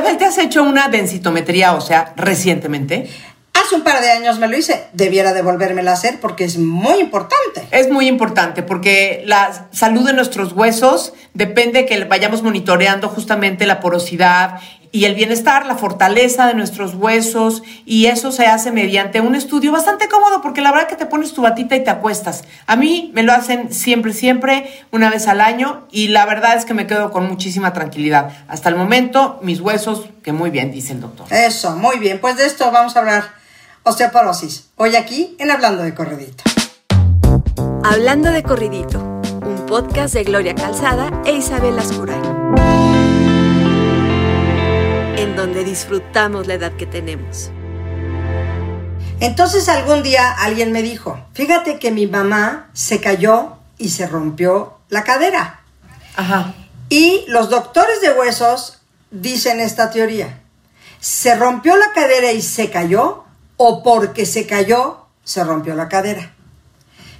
Isabel, ¿te has hecho una densitometría ósea recientemente? Hace un par de años me lo hice. Debiera devolvérmela a hacer porque es muy importante. Es muy importante porque la salud de nuestros huesos depende que vayamos monitoreando justamente la porosidad y el bienestar, la fortaleza de nuestros huesos y eso se hace mediante un estudio bastante cómodo porque la verdad que te pones tu batita y te acuestas. A mí me lo hacen siempre, siempre, una vez al año y la verdad es que me quedo con muchísima tranquilidad. Hasta el momento, mis huesos, que muy bien, dice el doctor. Eso, muy bien. Pues de esto vamos a hablar osteoporosis. Hoy aquí en Hablando de Corridito. Hablando de Corridito, un podcast de Gloria Calzada e Isabel Ascuray en donde disfrutamos la edad que tenemos. Entonces algún día alguien me dijo, fíjate que mi mamá se cayó y se rompió la cadera. Ajá. Y los doctores de huesos dicen esta teoría. Se rompió la cadera y se cayó o porque se cayó se rompió la cadera.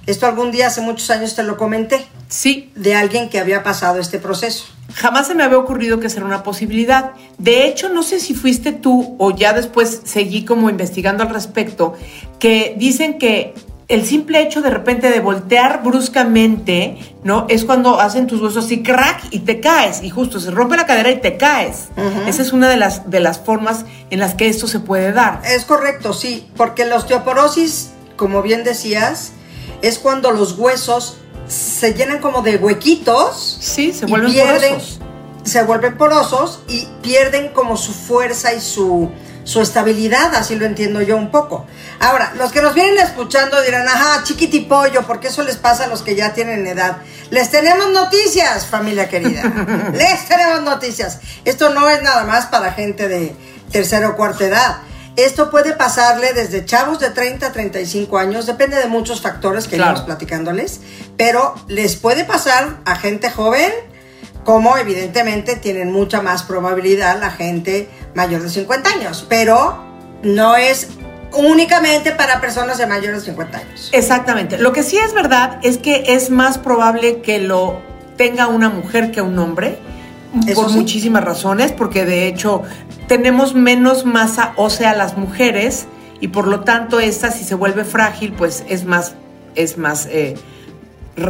Esto algún día hace muchos años te lo comenté. Sí. De alguien que había pasado este proceso. Jamás se me había ocurrido que sea una posibilidad. De hecho, no sé si fuiste tú o ya después seguí como investigando al respecto, que dicen que el simple hecho de repente de voltear bruscamente, ¿no? Es cuando hacen tus huesos así crack y te caes. Y justo se rompe la cadera y te caes. Esa es una de las, de las formas en las que esto se puede dar. Es correcto, sí. Porque la osteoporosis, como bien decías, es cuando los huesos se llenan como de huequitos. Sí, se vuelven porosos. Se vuelven porosos y pierden como su fuerza y su, su estabilidad, así lo entiendo yo un poco. Ahora, los que nos vienen escuchando dirán, ajá, chiquitipollo, porque eso les pasa a los que ya tienen edad. Les tenemos noticias, familia querida. les tenemos noticias. Esto no es nada más para gente de tercera o cuarta edad. Esto puede pasarle desde chavos de 30 a 35 años, depende de muchos factores que claro. platicándoles, pero les puede pasar a gente joven, como evidentemente tienen mucha más probabilidad la gente mayor de 50 años, pero no es únicamente para personas de mayores de 50 años. Exactamente. Lo que sí es verdad es que es más probable que lo tenga una mujer que un hombre por muchísimas razones, porque de hecho tenemos menos masa ósea las mujeres y por lo tanto esta si se vuelve frágil pues es más, es más eh,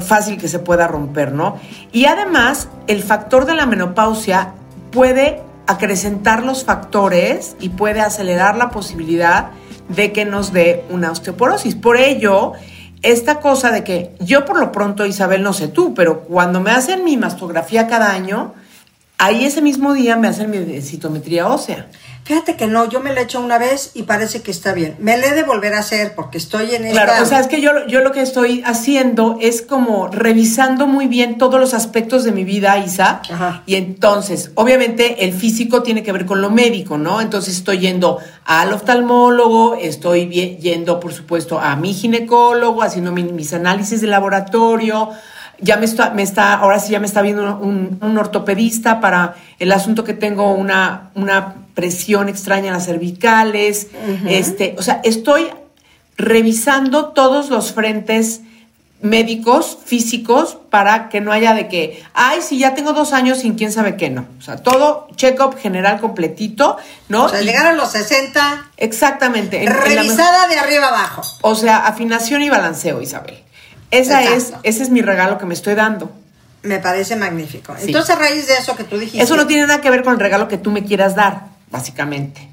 fácil que se pueda romper, ¿no? Y además el factor de la menopausia puede acrecentar los factores y puede acelerar la posibilidad de que nos dé una osteoporosis. Por ello, esta cosa de que yo por lo pronto, Isabel, no sé tú, pero cuando me hacen mi mastografía cada año, ahí ese mismo día me hacen mi citometría ósea. Fíjate que no, yo me la he hecho una vez y parece que está bien. Me la he de volver a hacer porque estoy en esta... Claro, o sea, es que yo, yo lo que estoy haciendo es como revisando muy bien todos los aspectos de mi vida, Isa. Ajá. Y entonces, obviamente, el físico tiene que ver con lo médico, ¿no? Entonces estoy yendo al oftalmólogo, estoy yendo, por supuesto, a mi ginecólogo, haciendo mis análisis de laboratorio, ya me está, me está, ahora sí ya me está viendo un, un, ortopedista para el asunto que tengo una, una presión extraña en las cervicales. Uh -huh. Este, o sea, estoy revisando todos los frentes médicos, físicos, para que no haya de que, ay, si ya tengo dos años sin quién sabe qué, no. O sea, todo check-up general completito, ¿no? O sea, llegar a los 60. Exactamente. En, revisada en de arriba abajo. O sea, afinación y balanceo, Isabel. Esa es, ese es mi regalo que me estoy dando. Me parece magnífico. Sí. Entonces, a raíz de eso que tú dijiste. Eso no tiene nada que ver con el regalo que tú me quieras dar, básicamente.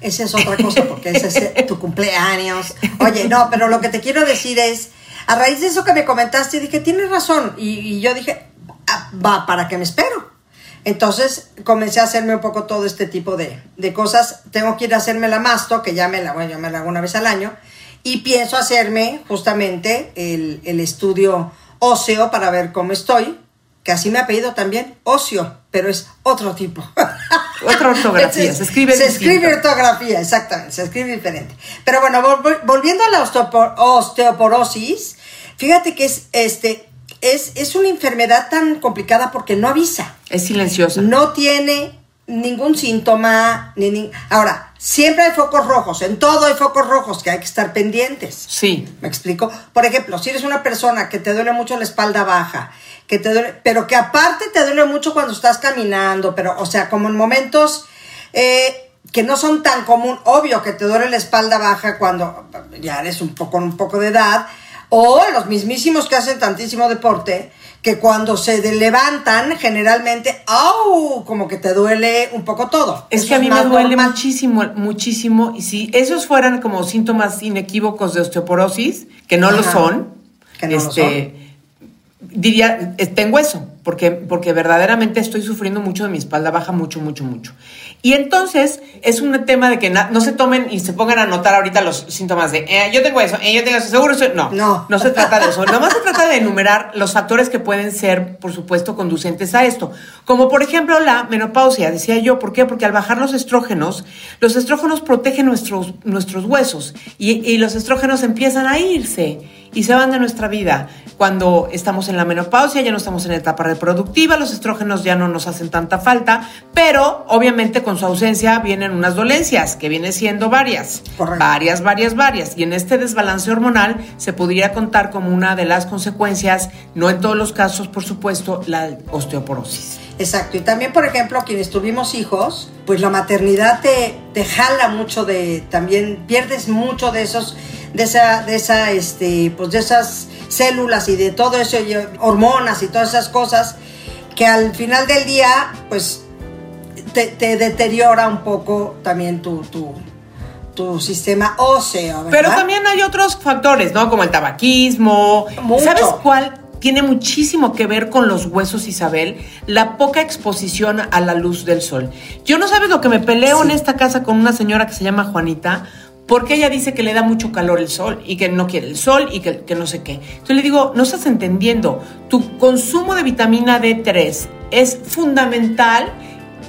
Esa es otra cosa, porque ese es tu cumpleaños. Oye, no, pero lo que te quiero decir es, a raíz de eso que me comentaste, dije, tienes razón. Y, y yo dije, ah, va, ¿para qué me espero? Entonces comencé a hacerme un poco todo este tipo de, de cosas. Tengo que ir a hacerme la masto, que ya me la, bueno, yo me la hago una vez al año y pienso hacerme justamente el, el, estudio óseo para ver cómo estoy, que así me ha pedido también, óseo, pero es otro tipo. Otra ortografía, se escribe Se distinto. escribe ortografía, exactamente, se escribe diferente. Pero bueno, vol volviendo a la osteoporosis, fíjate que es, este, es, es una enfermedad tan complicada porque no avisa. Es silenciosa. No tiene ningún síntoma, ni, ni, ahora, siempre hay focos rojos, en todo hay focos rojos que hay que estar pendientes. Sí. ¿Me explico? Por ejemplo, si eres una persona que te duele mucho la espalda baja, que te duele, pero que aparte te duele mucho cuando estás caminando, pero, o sea, como en momentos eh, que no son tan común, obvio que te duele la espalda baja cuando ya eres un poco, un poco de edad, o los mismísimos que hacen tantísimo deporte, que cuando se levantan, generalmente, ¡au! Como que te duele un poco todo. Es que a mí me duele muchísimo, muchísimo. Y si esos fueran como síntomas inequívocos de osteoporosis, que no lo son, que no lo este, son. Diría, eh, tengo eso, porque, porque verdaderamente estoy sufriendo mucho de mi espalda baja, mucho, mucho, mucho. Y entonces es un tema de que na- no se tomen y se pongan a anotar ahorita los síntomas de, eh, yo tengo eso, eh, yo tengo eso, seguro eso. No, No. no se trata de eso. Nomás se trata de enumerar los factores que pueden ser, por supuesto, conducentes a esto. Como por ejemplo la menopausia, decía yo. ¿Por qué? Porque al bajar los estrógenos, los estrógenos protegen nuestros, nuestros huesos y, y los estrógenos empiezan a irse y se van de nuestra vida. Cuando estamos en la menopausia, ya no estamos en etapa reproductiva, los estrógenos ya no nos hacen tanta falta, pero obviamente con su ausencia vienen unas dolencias, que vienen siendo varias. Correcto. Varias, varias, varias. Y en este desbalance hormonal se podría contar como una de las consecuencias, no en todos los casos, por supuesto, la osteoporosis. Exacto, y también, por ejemplo, quienes tuvimos hijos, pues la maternidad te, te jala mucho de, también pierdes mucho de esos, de esa, de esa, este, pues de esas células y de todo eso, y hormonas y todas esas cosas, que al final del día, pues te, te deteriora un poco también tu, tu, tu sistema óseo, ¿verdad? Pero también hay otros factores, ¿no? Como el tabaquismo. Mucho. ¿Sabes cuál? Tiene muchísimo que ver con los huesos, Isabel, la poca exposición a la luz del sol. Yo no sabes lo que me peleo en esta casa con una señora que se llama Juanita, porque ella dice que le da mucho calor el sol y que no quiere el sol y que, que no sé qué. Entonces le digo, no estás entendiendo, tu consumo de vitamina D3 es fundamental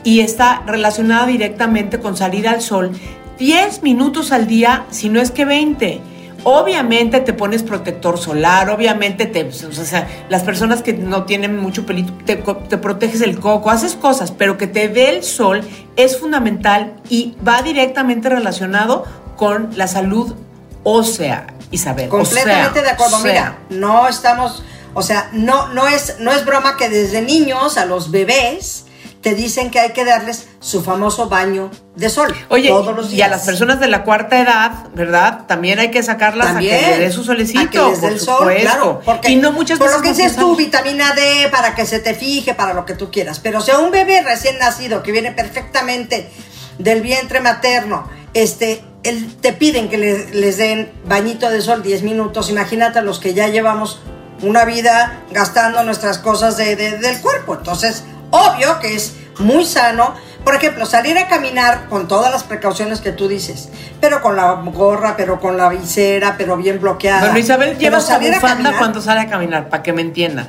y está relacionada directamente con salir al sol 10 minutos al día, si no es que 20. Obviamente te pones protector solar, obviamente te, o sea, las personas que no tienen mucho pelito, te, proteges el coco, haces cosas, pero que te dé el sol es fundamental y va directamente relacionado con la salud ósea, Isabel. Completamente O sea, de acuerdo. sea, Mira, no estamos, o sea, no, no es, no es broma que desde niños a los bebés te dicen que hay que darles su famoso baño de sol Oye, todos los días. y a las personas de la cuarta edad, ¿verdad? También hay que sacarlas También, a que le dé su solecito, a que les por el sol, claro, porque y no muchas por veces lo que dices tú, vitamina D para que se te fije, para lo que tú quieras. Pero si a un bebé recién nacido que viene perfectamente del vientre materno, este, el- te piden que le- les den bañito de sol 10 minutos, imagínate a los que ya llevamos una vida gastando nuestras cosas de- de- del cuerpo. Entonces, obvio que es muy sano. Por ejemplo, salir a caminar con todas las precauciones que tú dices, pero con la gorra, pero con la visera, pero bien bloqueada. Bueno, Isabel lleva su bufanda cuando sale a caminar, para que me entiendan.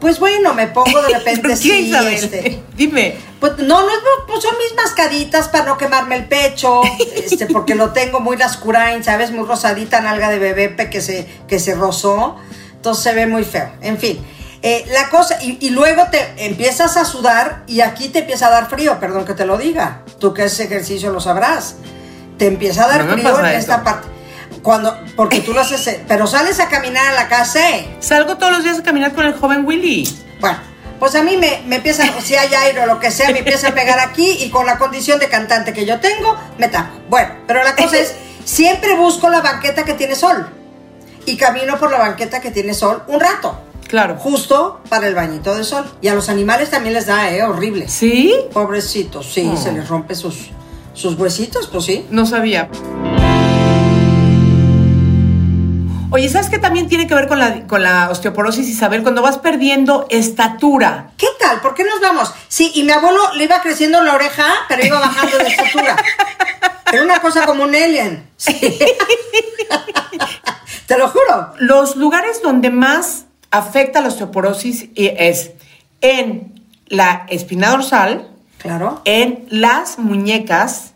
Pues bueno, me pongo de repente ¿Por qué, sí, Isabel? este, Dime. pues no, no es, pues son mis mascaditas para no quemarme el pecho, este, porque lo tengo muy lascurain, ¿sabes? Muy rosadita, nalga de bebé que se, que se rozó, entonces se ve muy feo. En fin, eh, la cosa, y, y luego te empiezas a sudar y aquí te empieza a dar frío, perdón que te lo diga, tú que haces ejercicio lo sabrás, te empieza a dar No frío en esta parte. Cuando, porque tú lo haces, eh, pero sales a caminar a la casa, ¿eh? Salgo todos los días a caminar con el joven Willy. Bueno, pues a mí me, me empieza, si hay aire o lo que sea, me empieza a pegar aquí y con la condición de cantante que yo tengo, me tapo. Bueno, pero la cosa es, siempre busco la banqueta que tiene sol y camino por la banqueta que tiene sol un rato, Claro. justo para el bañito de sol. Y a los animales también les da, ¿eh? Horrible. ¿Sí? Pobrecitos, sí, Oh. se les rompe sus, sus huesitos, pues sí. No sabía. Oye, ¿sabes qué también tiene que ver con la, con la osteoporosis, Isabel? Cuando vas perdiendo estatura. ¿Qué tal? ¿Por qué nos vamos? Sí, y mi abuelo le iba creciendo la oreja, pero iba bajando de estatura. Era una cosa como un alien. Sí. Te lo juro. Los lugares donde más afecta la osteoporosis i- es en la espina dorsal, Claro. en las muñecas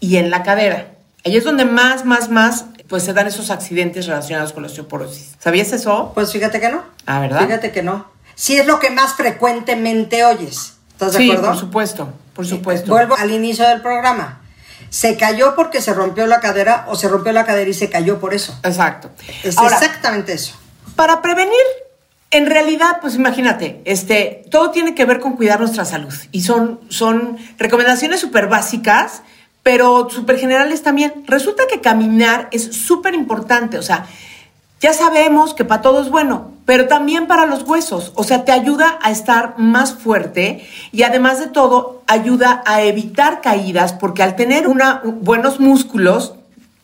y en la cadera. Ahí es donde más, más, más, pues se dan esos accidentes relacionados con la osteoporosis. ¿Sabías eso? Pues fíjate que no. Ah, ¿verdad? Fíjate que no. Sí es lo que más frecuentemente oyes. ¿Estás de sí, acuerdo? por supuesto, por supuesto. Vuelvo al inicio del programa. ¿Se cayó porque se rompió la cadera o se rompió la cadera y se cayó por eso? Exacto. Es Ahora, exactamente eso. para prevenir En realidad, pues imagínate, este, todo tiene que ver con cuidar nuestra salud y son, son recomendaciones súper básicas, pero súper generales también. Resulta que caminar es súper importante, o sea, ya sabemos que para todo es bueno, pero también para los huesos, o sea, te ayuda a estar más fuerte y además de todo ayuda a evitar caídas porque al tener una, buenos músculos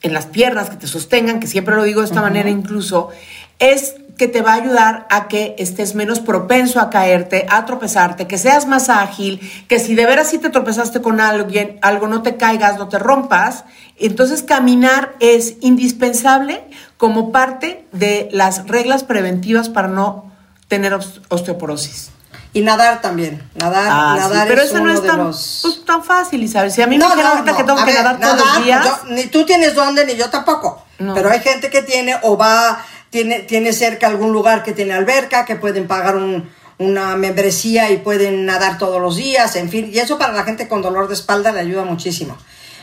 en las piernas que te sostengan, que siempre lo digo de esta manera incluso, es que te va a ayudar a que estés menos propenso a caerte, a tropezarte, que seas más ágil, que si de veras sí te tropezaste con alguien, algo no te caigas, no te rompas. Entonces caminar es indispensable como parte de las reglas preventivas para no tener osteoporosis. Y nadar también. Nadar, ah, nadar pero eso no es tan, pues, tan fácil, Isabel. Si a mí me dijeron ahorita que tengo que nadar, todos los días. ni tú tienes dónde, ni yo tampoco. Pero hay gente que tiene o va tiene, tiene cerca algún lugar que tiene alberca, que pueden pagar una membresía y pueden nadar todos los días, en fin, y eso para la gente con dolor de espalda le ayuda muchísimo.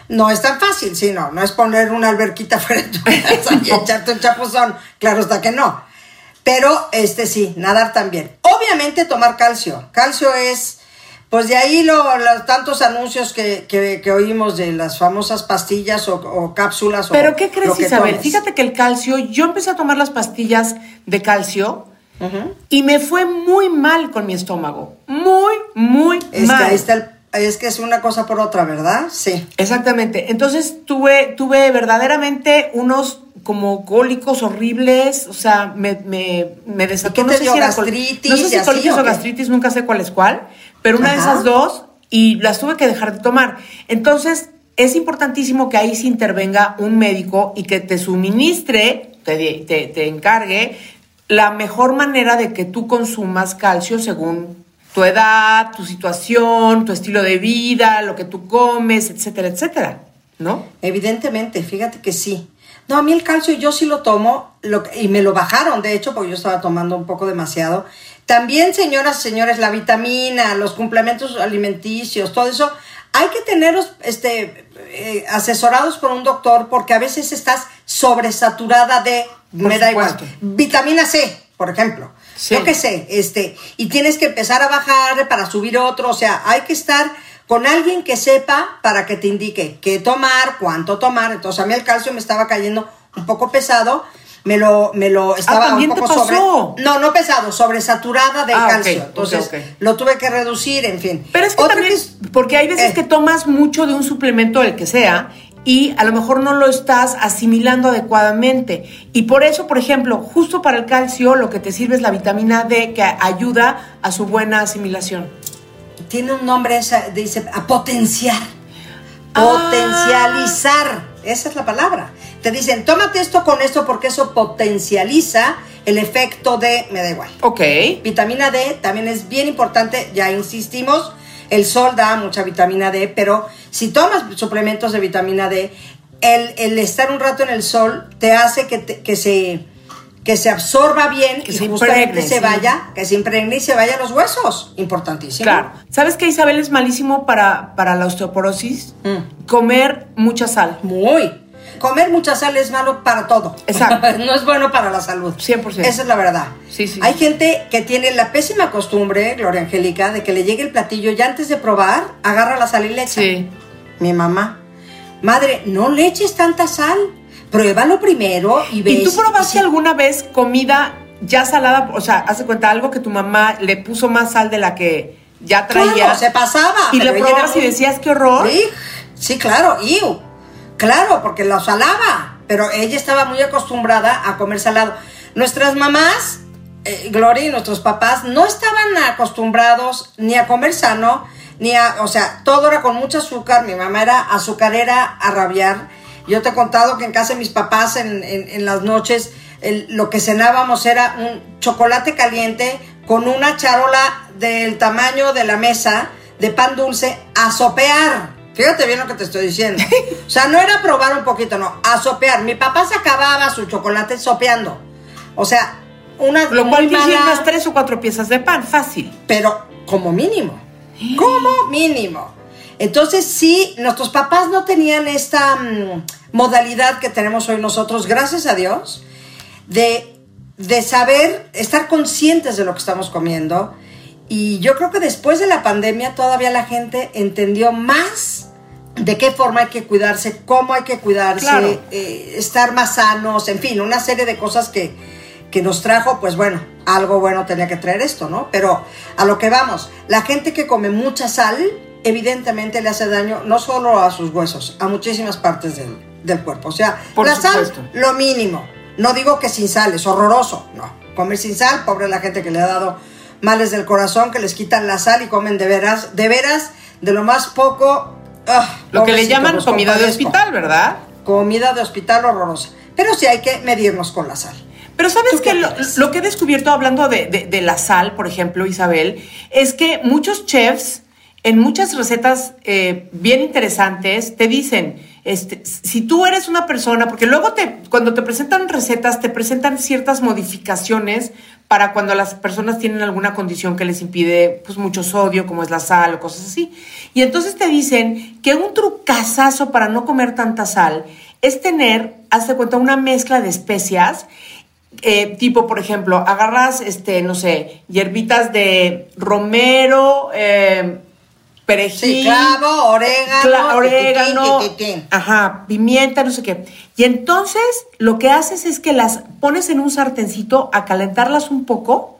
No es tan fácil, sí, no, no es poner una alberquita fuera de tu casa y echarte un chapuzón, claro está que no. Pero este sí, nadar también. Obviamente tomar calcio. Calcio es pues de ahí los tantos anuncios que, que, oímos de las famosas pastillas o, cápsulas. Pero ¿qué crees, Isabel? Fíjate que el calcio, yo empecé a tomar las pastillas de calcio y me fue muy mal con mi estómago. Muy, muy mal. es que es una cosa por otra, ¿verdad? Sí. Exactamente. Entonces tuve, tuve verdaderamente unos como cólicos horribles, o sea, me, me, me desató. no sé si gastritis? no sé si colitis o gastritis, nunca sé cuál es cuál pero una de esas dos y las tuve que dejar de tomar. Entonces, es importantísimo que ahí se intervenga un médico y que te suministre, te, te, encargue la mejor manera de que tú consumas calcio según tu edad, tu situación, tu estilo de vida, lo que tú comes, etcétera, etcétera, ¿no? Evidentemente, fíjate que sí. No, a mí el calcio yo sí lo tomo y me lo bajaron, de hecho, porque yo estaba tomando un poco demasiado también, señoras y señores, la vitamina, los complementos alimenticios, todo eso, hay que tenerlos este, eh, asesorados por un doctor porque a veces estás sobresaturada de, me da igual, vitamina C, por ejemplo. Yo qué sé, este, y tienes que empezar a bajar para subir otro, o sea, hay que estar con alguien que sepa para que te indique qué tomar, cuánto tomar. Entonces a mí el calcio me estaba cayendo un poco pesado me lo, me lo ah, estaba un poco sobre. No, no pesado, sobresaturada de ah, calcio. Entonces lo tuve que reducir, en fin. Pero es que también, porque hay veces eh. que tomas mucho de un suplemento, el que sea, y a lo mejor no lo estás asimilando adecuadamente. Y por eso, por ejemplo, justo para el calcio, lo que te sirve es la vitamina D que ayuda a su buena asimilación. Tiene un nombre, esa, dice, a potenciar. Ah. Potencializar. Esa es la palabra. Te dicen, tómate esto con esto porque eso potencializa el efecto de, me da igual. Ok. Vitamina D también es bien importante, ya insistimos, el sol da mucha vitamina D, pero si tomas suplementos de vitamina D, el, estar un rato en el sol te hace que, que se que se absorba bien que y se justamente se vaya, que se impregne y se vaya a los huesos. Importantísimo. Claro. ¿Sabes que Isabel es malísimo para, para la osteoporosis? Mm. Comer mucha sal. Muy comer mucha sal es malo para todo. Exacto. no es bueno para la salud. 100%. Esa es la verdad. Sí, sí. Hay gente que tiene la pésima costumbre, Gloria Angélica, de que le llegue el platillo y antes de probar, agarra la sal y le echa. Sí. Mi mamá. Madre, no le eches tanta sal. Pruébalo primero y ves. ¿Y tú probaste alguna vez comida ya salada? O sea, hace cuenta algo que tu mamá le puso más sal de la que ya traía. Claro, se pasaba. Y le probabas y decías, qué horror. Sí, sí claro. Y Claro, porque lo salaba, pero ella estaba muy acostumbrada a comer salado. Nuestras mamás, eh, Gloria y nuestros papás, no estaban acostumbrados ni a comer sano, ni a, o sea, todo era con mucho azúcar. Mi mamá era azucarera a rabiar. Yo te he contado que en casa de mis papás, en, las noches, lo que cenábamos era un chocolate caliente con una charola del tamaño de la mesa de pan dulce a sopear. Fíjate bien lo que te estoy diciendo. O sea, no era probar un poquito, no, a sopear. Mi papá se acababa su chocolate sopeando. O sea, una Lo cual unas tres o cuatro piezas de pan, fácil. Pero como mínimo. Como mínimo. Entonces, sí, nuestros papás no tenían esta mm, modalidad que tenemos hoy nosotros, gracias a Dios, de de saber, estar conscientes de lo que estamos comiendo. Y yo creo que después de la pandemia todavía la gente entendió más de qué forma hay que cuidarse, cómo hay que cuidarse, eh, estar más sanos, en fin, una serie de cosas que, que nos trajo, pues bueno, algo bueno tenía que traer esto, ¿no? Pero a lo que vamos, la gente que come mucha sal, evidentemente le hace daño no solo a sus huesos, a muchísimas partes del, del cuerpo. O sea, la sal, lo mínimo. No digo que sin sal, es horroroso, no. Comer sin sal, pobre la gente que le ha dado males del corazón, que les quitan la sal y comen de veras, de veras, de lo más poco. Ah, lo que le llaman comida de hospital, ¿verdad? Comida de hospital horrorosa. Pero sí hay que medirnos con la sal. Pero sabes que lo, que he descubierto hablando de, de, la sal, por ejemplo, Isabel, es que muchos chefs en muchas recetas eh, bien interesantes te dicen, este, si tú eres una persona, porque luego te, cuando te presentan recetas, te presentan ciertas modificaciones para cuando las personas tienen alguna condición que les impide pues mucho sodio, como es la sal o cosas así. Y entonces te dicen que un trucazazo para no comer tanta sal es tener, hazte cuenta, una mezcla de especias eh, tipo, por ejemplo, agarras, este, no sé, hierbitas de romero, eh, perejil, clavo, orégano, orégano, ajá, pimienta, no sé qué. Y entonces lo que haces es que las pones en un sartencito a calentarlas un poco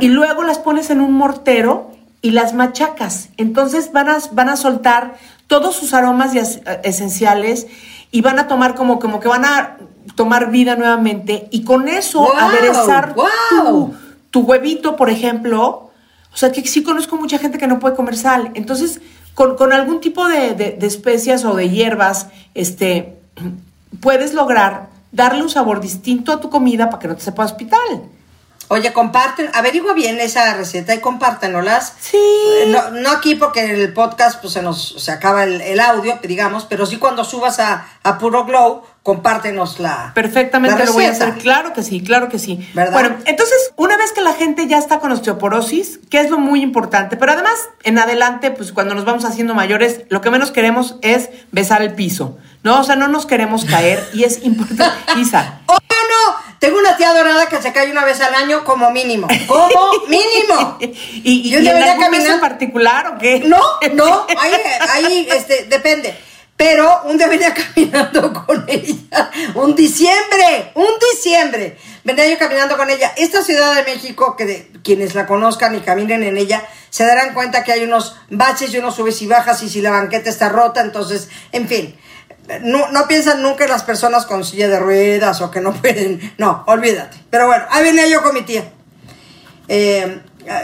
y luego las pones en un mortero y las machacas. Entonces van a, van a soltar todos sus aromas esenciales y van a tomar como, como que van a tomar vida nuevamente y con eso aderezar tu, tu huevito, por ejemplo, o sea, que sí conozco mucha gente que no puede comer sal. Entonces, con, algún tipo de, especias o de hierbas, este, puedes lograr darle un sabor distinto a tu comida para que no te sepa hospital. Oye, comparten, averigua bien esa receta y compártenolas. Sí. No, no aquí porque en el podcast pues se nos se acaba el, audio, digamos, pero sí cuando subas a, a Puro Glow, compártenos la Perfectamente lo voy a hacer. Claro que sí, claro que sí. ¿verdad? Bueno, entonces, una vez que la gente ya está con osteoporosis, que es lo muy importante, pero además, en adelante, pues cuando nos vamos haciendo mayores, lo que menos queremos es besar el piso, ¿no? O sea, no nos queremos caer y es importante. Isa. ¡Oh, no! Tengo una tía dorada que se cae una vez al año como mínimo. Como mínimo. ¿Y, y, en particular o qué? No, no, ahí, ahí este, depende. Pero un día venía caminando con ella, un diciembre, un diciembre, venía yo caminando con ella. Esta Ciudad de México, que de, quienes la conozcan y caminen en ella, se darán cuenta que hay unos baches y unos subes y bajas y si la banqueta está rota, entonces, en fin, no, no piensan nunca en las personas con silla de ruedas o que no pueden, no, olvídate. Pero bueno, ahí venía yo con mi tía, eh,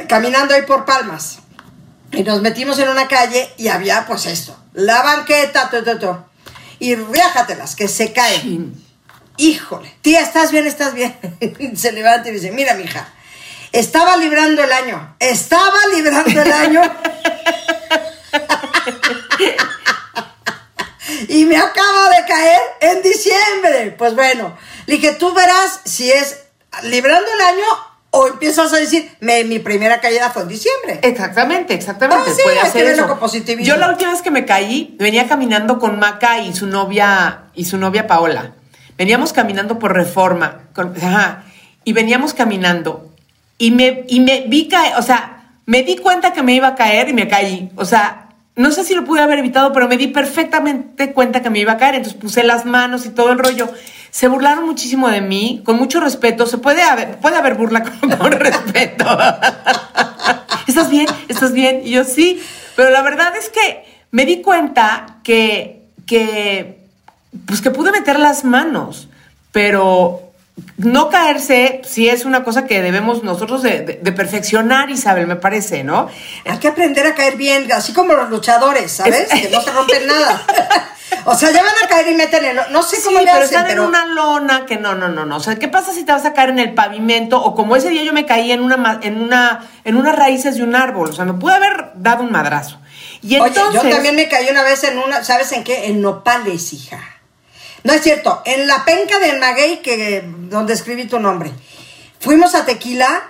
caminando ahí por Palmas. Y nos metimos en una calle y había pues esto, la banqueta, todo, Y riájatelas, que se caen. Híjole, tía, ¿estás bien? ¿Estás bien? se levanta y dice, mira, mija, estaba librando el año. Estaba librando el año. y me acaba de caer en diciembre. Pues bueno, le dije, tú verás si es librando el año o empiezas a decir, mi primera caída fue en diciembre. Exactamente, exactamente. Ah, Puede hacer eso. Yo la última vez que me caí, venía caminando con Maca y su novia, y su novia Paola. Veníamos caminando por reforma. y veníamos caminando. Y me, y me vi caer, o sea, me di cuenta que me iba a caer y me caí. O sea, no sé si lo pude haber evitado, pero me di perfectamente cuenta que me iba a caer. Entonces puse las manos y todo el rollo se burlaron muchísimo de mí, con mucho respeto. Se puede haber, puede haber burla con, respeto. ¿Estás bien? ¿Estás bien? Y yo sí. Pero la verdad es que me di cuenta que, que, pues que pude meter las manos, pero no caerse sí es una cosa que debemos nosotros de, perfeccionar, Isabel, me parece, ¿no? Hay que aprender a caer bien, así como los luchadores, ¿sabes? que no se rompen nada. O sea, ya van a caer y meten el... No sé cómo sí, le pero están en una lona que no, no, no, no. O sea, ¿qué pasa si te vas a caer en el pavimento? O como ese día yo me caí en una, en una, en unas raíces de un árbol. O sea, me pude haber dado un madrazo. Y entonces... Oye, yo también me caí una vez en una... ¿Sabes en qué? En nopales, hija. No es cierto. En la penca del maguey, que, donde escribí tu nombre. Fuimos a Tequila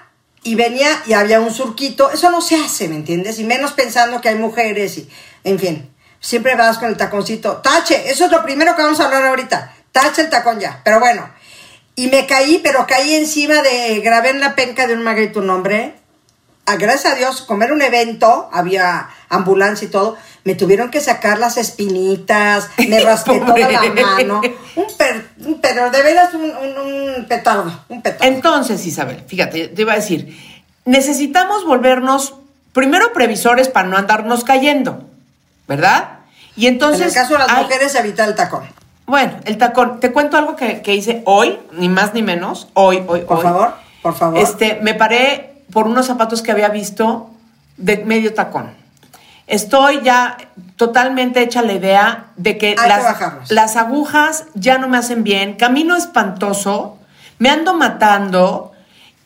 y venía y había un surquito. Eso no se hace, ¿me entiendes? Y menos pensando que hay mujeres y... En fin siempre vas con el taconcito. Tache, eso es lo primero que vamos a hablar ahorita. Tache el tacón ya. Pero bueno, y me caí, pero caí encima de, grabé en la penca de un maguey tu nombre. A, gracias a Dios, como era un evento, había ambulancia y todo, me tuvieron que sacar las espinitas, me raspé toda la mano. Un, per, un pero de veras un, un, un petardo, un petardo. Entonces, Isabel, fíjate, te iba a decir, necesitamos volvernos primero previsores para no andarnos cayendo, ¿verdad? Y entonces. En el caso de las mujeres, evitar el tacón. Bueno, el tacón. Te cuento algo que, hice hoy, ni más ni menos. Hoy, hoy, por favor, por favor. Este, me paré por unos zapatos que había visto de medio tacón. Estoy ya totalmente hecha la idea de que las, las agujas ya no me hacen bien. Camino espantoso. Me ando matando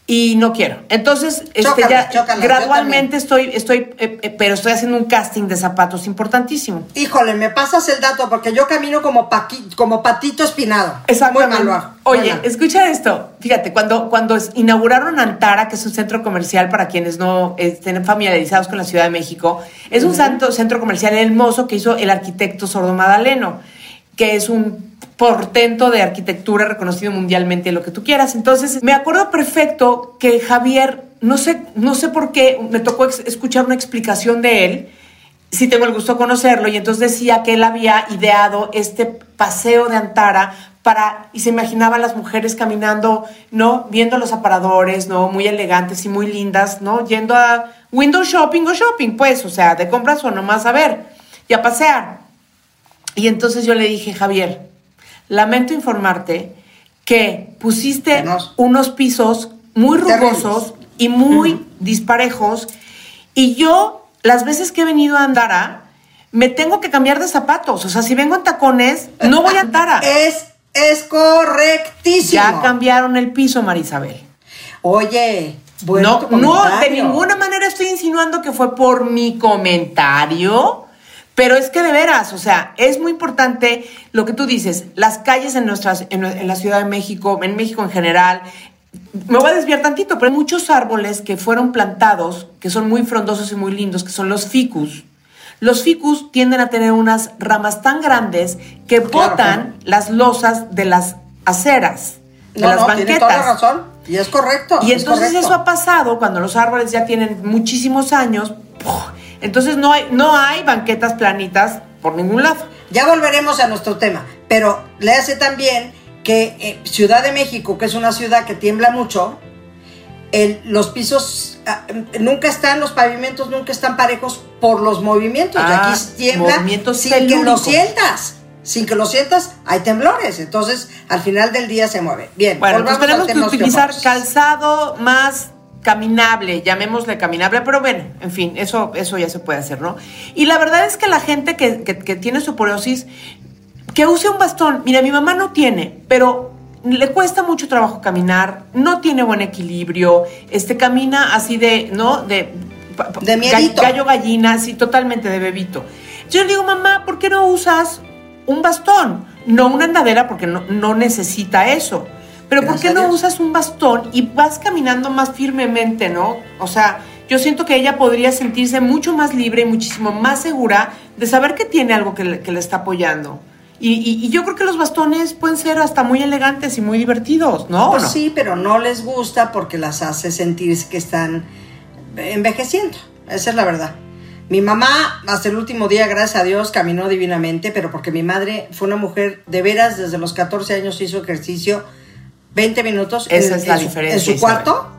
y no quiero. Entonces, este, ya gradualmente estoy, estoy, eh, eh, pero estoy haciendo un casting de zapatos importantísimo. Híjole, me pasas el dato porque yo camino como, como patito espinado. Exactamente. Muy Oye, escucha esto. Fíjate, cuando, cuando inauguraron Antara, que es un centro comercial para quienes no estén familiarizados con la Ciudad de México, es un santo, centro comercial hermoso que hizo el arquitecto Sordo Madaleno, que es un portento de arquitectura reconocido mundialmente, lo que tú quieras. Entonces, me acuerdo perfecto que Javier, no sé, no sé por qué, me tocó escuchar una explicación de él, si tengo el gusto de conocerlo, y entonces decía que él había ideado este paseo de Antara para, y se imaginaba a las mujeres caminando, ¿no? Viendo los aparadores, ¿no? Muy elegantes y muy lindas, ¿no? Yendo a window shopping o shopping, pues, o sea, de compras o nomás a ver y a pasear. Y entonces yo le dije, Javier, lamento informarte que pusiste unos pisos muy rugosos y muy disparejos y yo las veces que he venido a Andara me tengo que cambiar de zapatos, o sea, si vengo en tacones no voy a Andara. es es correctísimo. Ya cambiaron el piso, Marisabel. Oye, bueno, no, no, de ninguna manera estoy insinuando que fue por mi comentario. Pero es que de veras, o sea, es muy importante lo que tú dices, las calles en, nuestras, en, la Ciudad de México, en México en general, me voy a desviar tantito, pero hay muchos árboles que fueron plantados, que son muy frondosos y muy lindos, que son los ficus. Los ficus tienden a tener unas ramas tan grandes que botan las losas de las aceras, de las banquetas. Tiene toda la razón. Y es correcto. Y entonces eso ha pasado cuando los árboles ya tienen muchísimos años. Entonces no hay, no hay banquetas planitas por ningún lado. Ya volveremos a nuestro tema, pero le hace también que eh, Ciudad de México, que es una ciudad que tiembla mucho, los pisos ah, nunca están, los pavimentos nunca están parejos por los movimientos. y aquí ah, tiembla sin que lo sientas. Sin que lo sientas, hay temblores. Entonces, al final del día se mueve. Bien, bueno, pues tenemos que utilizar calzado más caminable, llamémosle caminable, pero bueno, en fin, eso, eso ya se puede hacer, ¿no? Y la verdad es que la gente que, que, que tiene osteoporosis, que use un bastón, mira, mi mamá no tiene, pero le cuesta mucho trabajo caminar, no tiene buen equilibrio, este camina así de, ¿no? De, de miedito. gallo gallina, así totalmente de bebito. Yo le digo, mamá, ¿por qué no usas un bastón? No una andadera porque no, no necesita eso. Pero ¿por qué no usas un bastón y vas caminando más firmemente, no? O sea, yo siento que ella podría sentirse mucho más libre y muchísimo más segura de saber que tiene algo que le, está apoyando. Y, yo creo que los bastones pueden ser hasta muy elegantes y muy divertidos, ¿no? Pues sí, pero no les gusta porque las hace sentir que están envejeciendo. Esa es la verdad. Mi mamá, hasta el último día, gracias a Dios, caminó divinamente, pero porque mi madre fue una mujer de veras, desde los 14 años hizo ejercicio 20 minutos en, su, cuarto,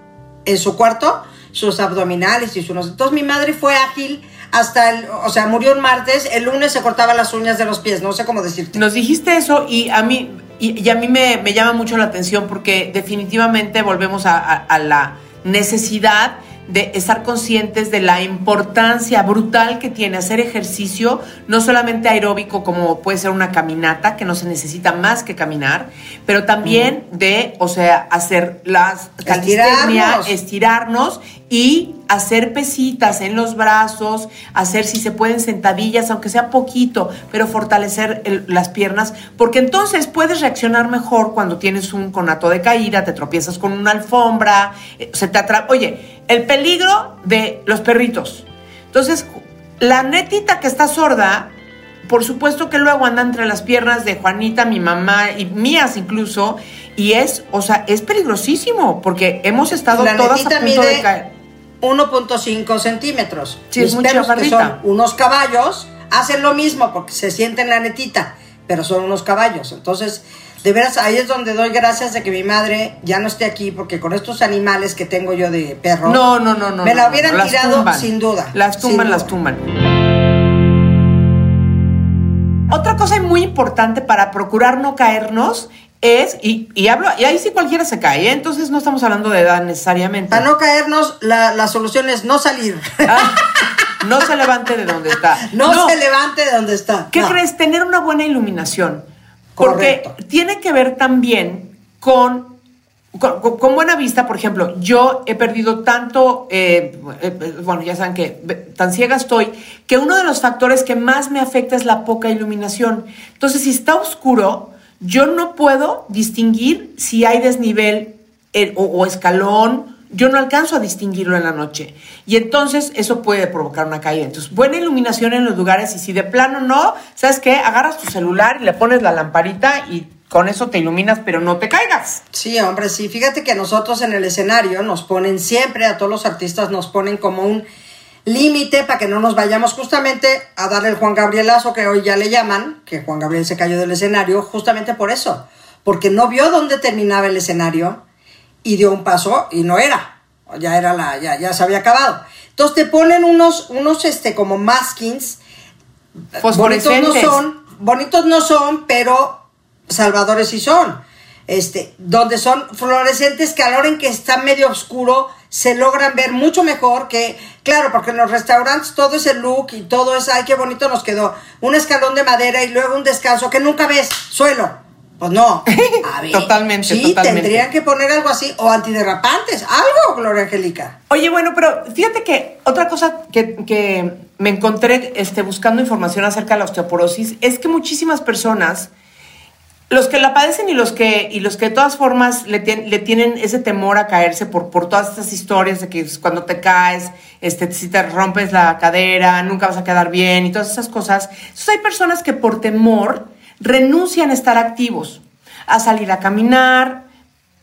en su cuarto, sus abdominales y sus... Entonces mi madre fue ágil hasta el, o sea, murió el martes, el lunes se cortaba las uñas de los pies, no sé cómo decirte. Nos dijiste eso y a mí, y, a mí me, llama mucho la atención porque definitivamente volvemos a la necesidad de estar conscientes de la importancia brutal que tiene hacer ejercicio, no solamente aeróbico como puede ser una caminata, que no se necesita más que caminar, pero también de, o sea, hacer las estirarnos. estirarnos y hacer pesitas en los brazos, hacer si se pueden sentadillas, aunque sea poquito, pero fortalecer las piernas, porque entonces puedes reaccionar mejor cuando tienes un conato de caída, te tropiezas con una alfombra, eh, se te atrapa. Oye, el peligro de los perritos. Entonces, la netita que está sorda, por supuesto que luego anda entre las piernas de Juanita, mi mamá y mías incluso, y es, o sea, es peligrosísimo porque hemos estado La todas a punto mide de caer. 1.5 centímetros. Sí, es Mis muy perros, que chaparrita. son unos caballos, hacen lo mismo porque se sienten la netita, pero son unos caballos. Entonces, de veras, ahí es donde doy gracias de que mi madre ya no esté aquí, porque con estos animales que tengo yo de perro, No, no, no, no. me la hubieran no, tirado tumban. sin duda. Las tumban, duda. las tumban. Otra cosa muy importante para procurar no caernos es, y, y hablo, y ahí sí cualquiera se cae, ¿eh? entonces no estamos hablando de edad necesariamente. Para no caernos, la, la solución es no salir. Ah, no se levante de donde está. no, se levante de donde está. ¿Qué No. crees? Tener una buena iluminación. Porque Correcto. tiene que ver también con, con, buena vista. Por ejemplo, yo he perdido tanto, eh, eh, bueno, ya saben que tan ciega estoy, que uno de los factores que más me afecta es la poca iluminación. Entonces, si está oscuro, yo no puedo distinguir si hay desnivel eh, o, o escalón. Yo no alcanzo a distinguirlo en la noche. Y entonces eso puede provocar una caída. Entonces, buena iluminación en los lugares y si de plano no, ¿sabes qué? Agarras tu celular y le pones la lamparita y con eso te iluminas, pero no te caigas. Sí, hombre, sí. Fíjate que nosotros en el escenario nos ponen siempre, a todos los artistas nos ponen como un límite para que no nos vayamos justamente a darle el Juan Gabrielazo que hoy ya le llaman, que Juan Gabriel se cayó del escenario, justamente por eso. Porque no vio dónde terminaba el escenario y dio un paso y no era. Ya era la, ya, ya se había acabado. Entonces te ponen unos, unos este, como maskings Bonitos no son, bonitos no son, pero salvadores sí son. Este, donde son fluorescentes que a la hora en que está medio oscuro se logran ver mucho mejor que, claro, porque en los restaurantes todo ese look y todo eso, ay, qué bonito nos quedó. Un escalón de madera y luego un descanso que nunca ves, suelo. Pues no. A ver, Totalmente, Sí, totalmente. tendrían que poner algo así, o antiderrapantes, algo, Gloria Angélica. Oye, bueno, pero fíjate que otra cosa que, que me encontré este, buscando información acerca de la osteoporosis es que muchísimas personas, los que la padecen y los que, y los que de todas formas le tienen ese temor a caerse por, por todas estas historias de que cuando te caes, este, si te rompes la cadera, nunca vas a quedar bien y todas esas cosas. Entonces hay personas que por temor renuncian a estar activos, a salir a caminar,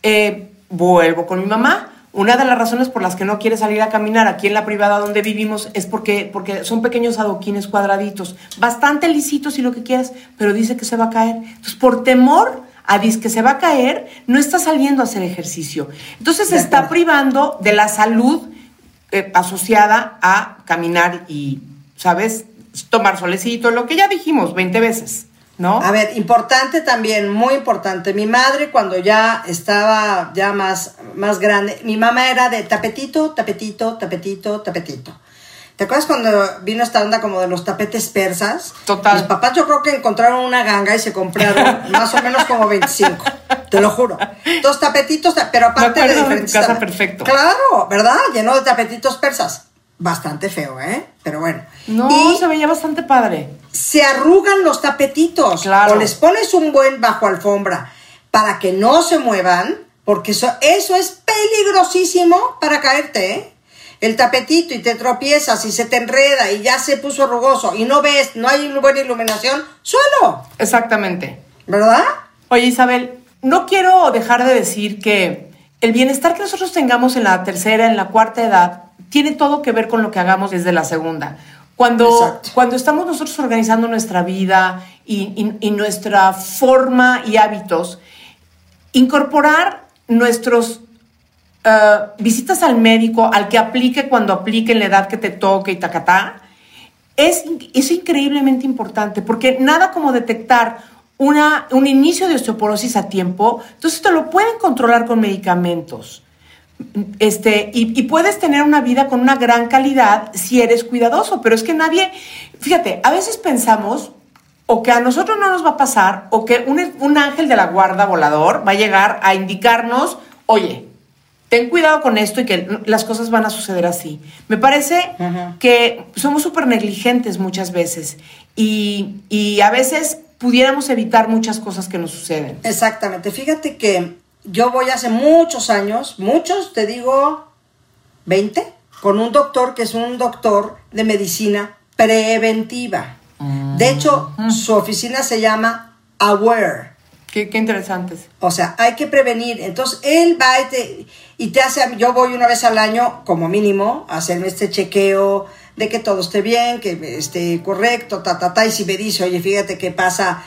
eh, vuelvo con mi mamá. Una de las razones por las que no quiere salir a caminar aquí en la privada donde vivimos es porque, porque son pequeños adoquines cuadraditos, bastante lisitos y lo que quieras, pero dice que se va a caer. Entonces, por temor a dis que se va a caer, no está saliendo a hacer ejercicio. Entonces, se está privando de la salud eh, asociada a caminar y, ¿sabes? Tomar solecito, lo que ya dijimos 20 veces, ¿no? A ver, importante también, muy importante. Mi madre cuando ya estaba ya más, más grande, mi mamá era de tapetito, tapetito, tapetito, tapetito. ¿Te acuerdas cuando vino esta onda como de los tapetes persas? Total. Mis papás yo creo que encontraron una ganga y se compraron más o menos como 25. Te lo juro. Dos tapetitos, pero aparte de tu diferentes casa perfecto. Claro, ¿verdad? Lleno de tapetitos persas. Bastante feo, ¿eh? Pero bueno. No, Y- se veía bastante padre. se arrugan los tapetitos. Claro. O les pones un buen bajo alfombra para que no se muevan, porque eso, eso es peligrosísimo para caerte, ¿eh? El tapetito y te tropiezas y se te enreda y ya se puso rugoso y no ves, no hay buena iluminación, suelo, Exactamente. ¿verdad? Oye, Isabel, no quiero dejar de decir que el bienestar que nosotros tengamos en la tercera, en la cuarta edad, tiene todo que ver con lo que hagamos desde la segunda. Cuando, Exacto. cuando estamos nosotros organizando nuestra vida y, y- y nuestra forma y hábitos, incorporar nuestros eh, visitas al médico, al que aplique cuando aplique en la edad que te toque y tacatá, es, es increíblemente importante porque nada como detectar una, un inicio de osteoporosis a tiempo, entonces te lo pueden controlar con medicamentos. Este, y, y puedes tener una vida con una gran calidad si eres cuidadoso, pero es que nadie, fíjate, a veces pensamos o que a nosotros no nos va a pasar, o que un, un ángel de la guarda volador va a llegar a indicarnos, oye, ten cuidado con esto y que las cosas van a suceder así. Me parece que somos súper negligentes muchas veces y, y a veces pudiéramos evitar muchas cosas que nos suceden. Exactamente. Fíjate que yo voy hace muchos años, muchos, te digo, 20, con un doctor que es un doctor de medicina preventiva. De hecho, su oficina se llama Aware. Qué, qué interesantes. O sea, hay que prevenir. Entonces, él va y te, y te hace, yo voy una vez al año, como mínimo, a hacerme este chequeo de que todo esté bien, que esté correcto, ta, ta, ta, y si me dice, oye, fíjate qué pasa,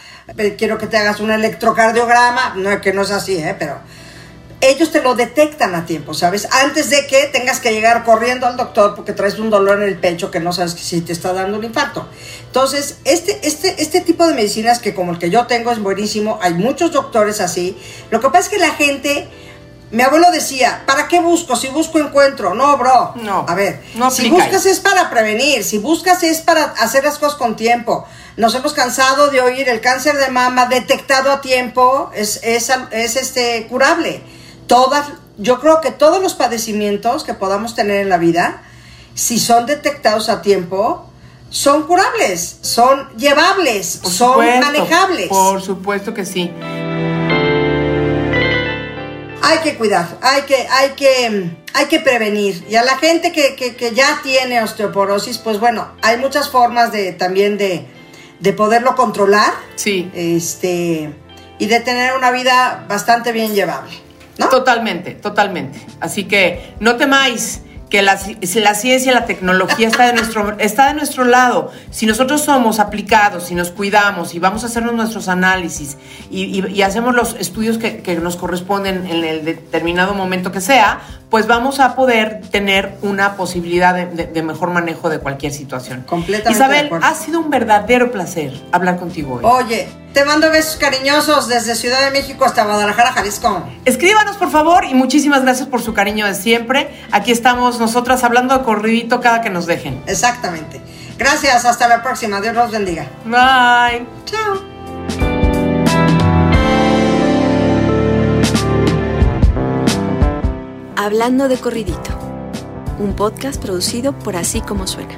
quiero que te hagas un electrocardiograma, no es que no es así, ¿eh? pero ellos te lo detectan a tiempo, ¿sabes? Antes de que tengas que llegar corriendo al doctor porque traes un dolor en el pecho que no sabes si te está dando un infarto. Entonces, este, este, este tipo de medicinas que como el que yo tengo es buenísimo, hay muchos doctores así. Lo que pasa es que la gente, mi abuelo decía, ¿para qué busco? Si busco encuentro. No, bro. No. A ver, no si buscas es para prevenir, si buscas es para hacer las cosas con tiempo. Nos hemos cansado de oír el cáncer de mama detectado a tiempo es, es, es este curable. Todas, yo creo que todos los padecimientos que podamos tener en la vida, si son detectados a tiempo, son curables, son llevables, Por son supuesto, manejables. Por supuesto que sí. Hay que cuidar, hay que, hay que, hay que prevenir. Y a la gente que, que, que ya tiene osteoporosis, pues bueno, hay muchas formas de también de, de poderlo controlar. Sí. Este, y de tener una vida bastante bien llevable. ¿no? Totalmente, totalmente. Así que no temáis que la, la ciencia y la tecnología está de, nuestro, está de nuestro lado. Si nosotros somos aplicados, si nos cuidamos y vamos a hacernos nuestros análisis y, y- y hacemos los estudios que, que nos corresponden en el determinado momento que sea, pues vamos a poder tener una posibilidad de, de- de mejor manejo de cualquier situación. Completamente Isabel, ha sido un verdadero placer hablar contigo hoy. Oye, te mando besos cariñosos desde Ciudad de México hasta Guadalajara, Jalisco. Escríbanos, por favor, y muchísimas gracias por su cariño de siempre. Aquí estamos nosotras hablando de corridito cada que nos dejen. Exactamente. Gracias, hasta la próxima. Dios los bendiga. Bye. Chao. Hablando de corridito, un podcast producido por Así Como Suena.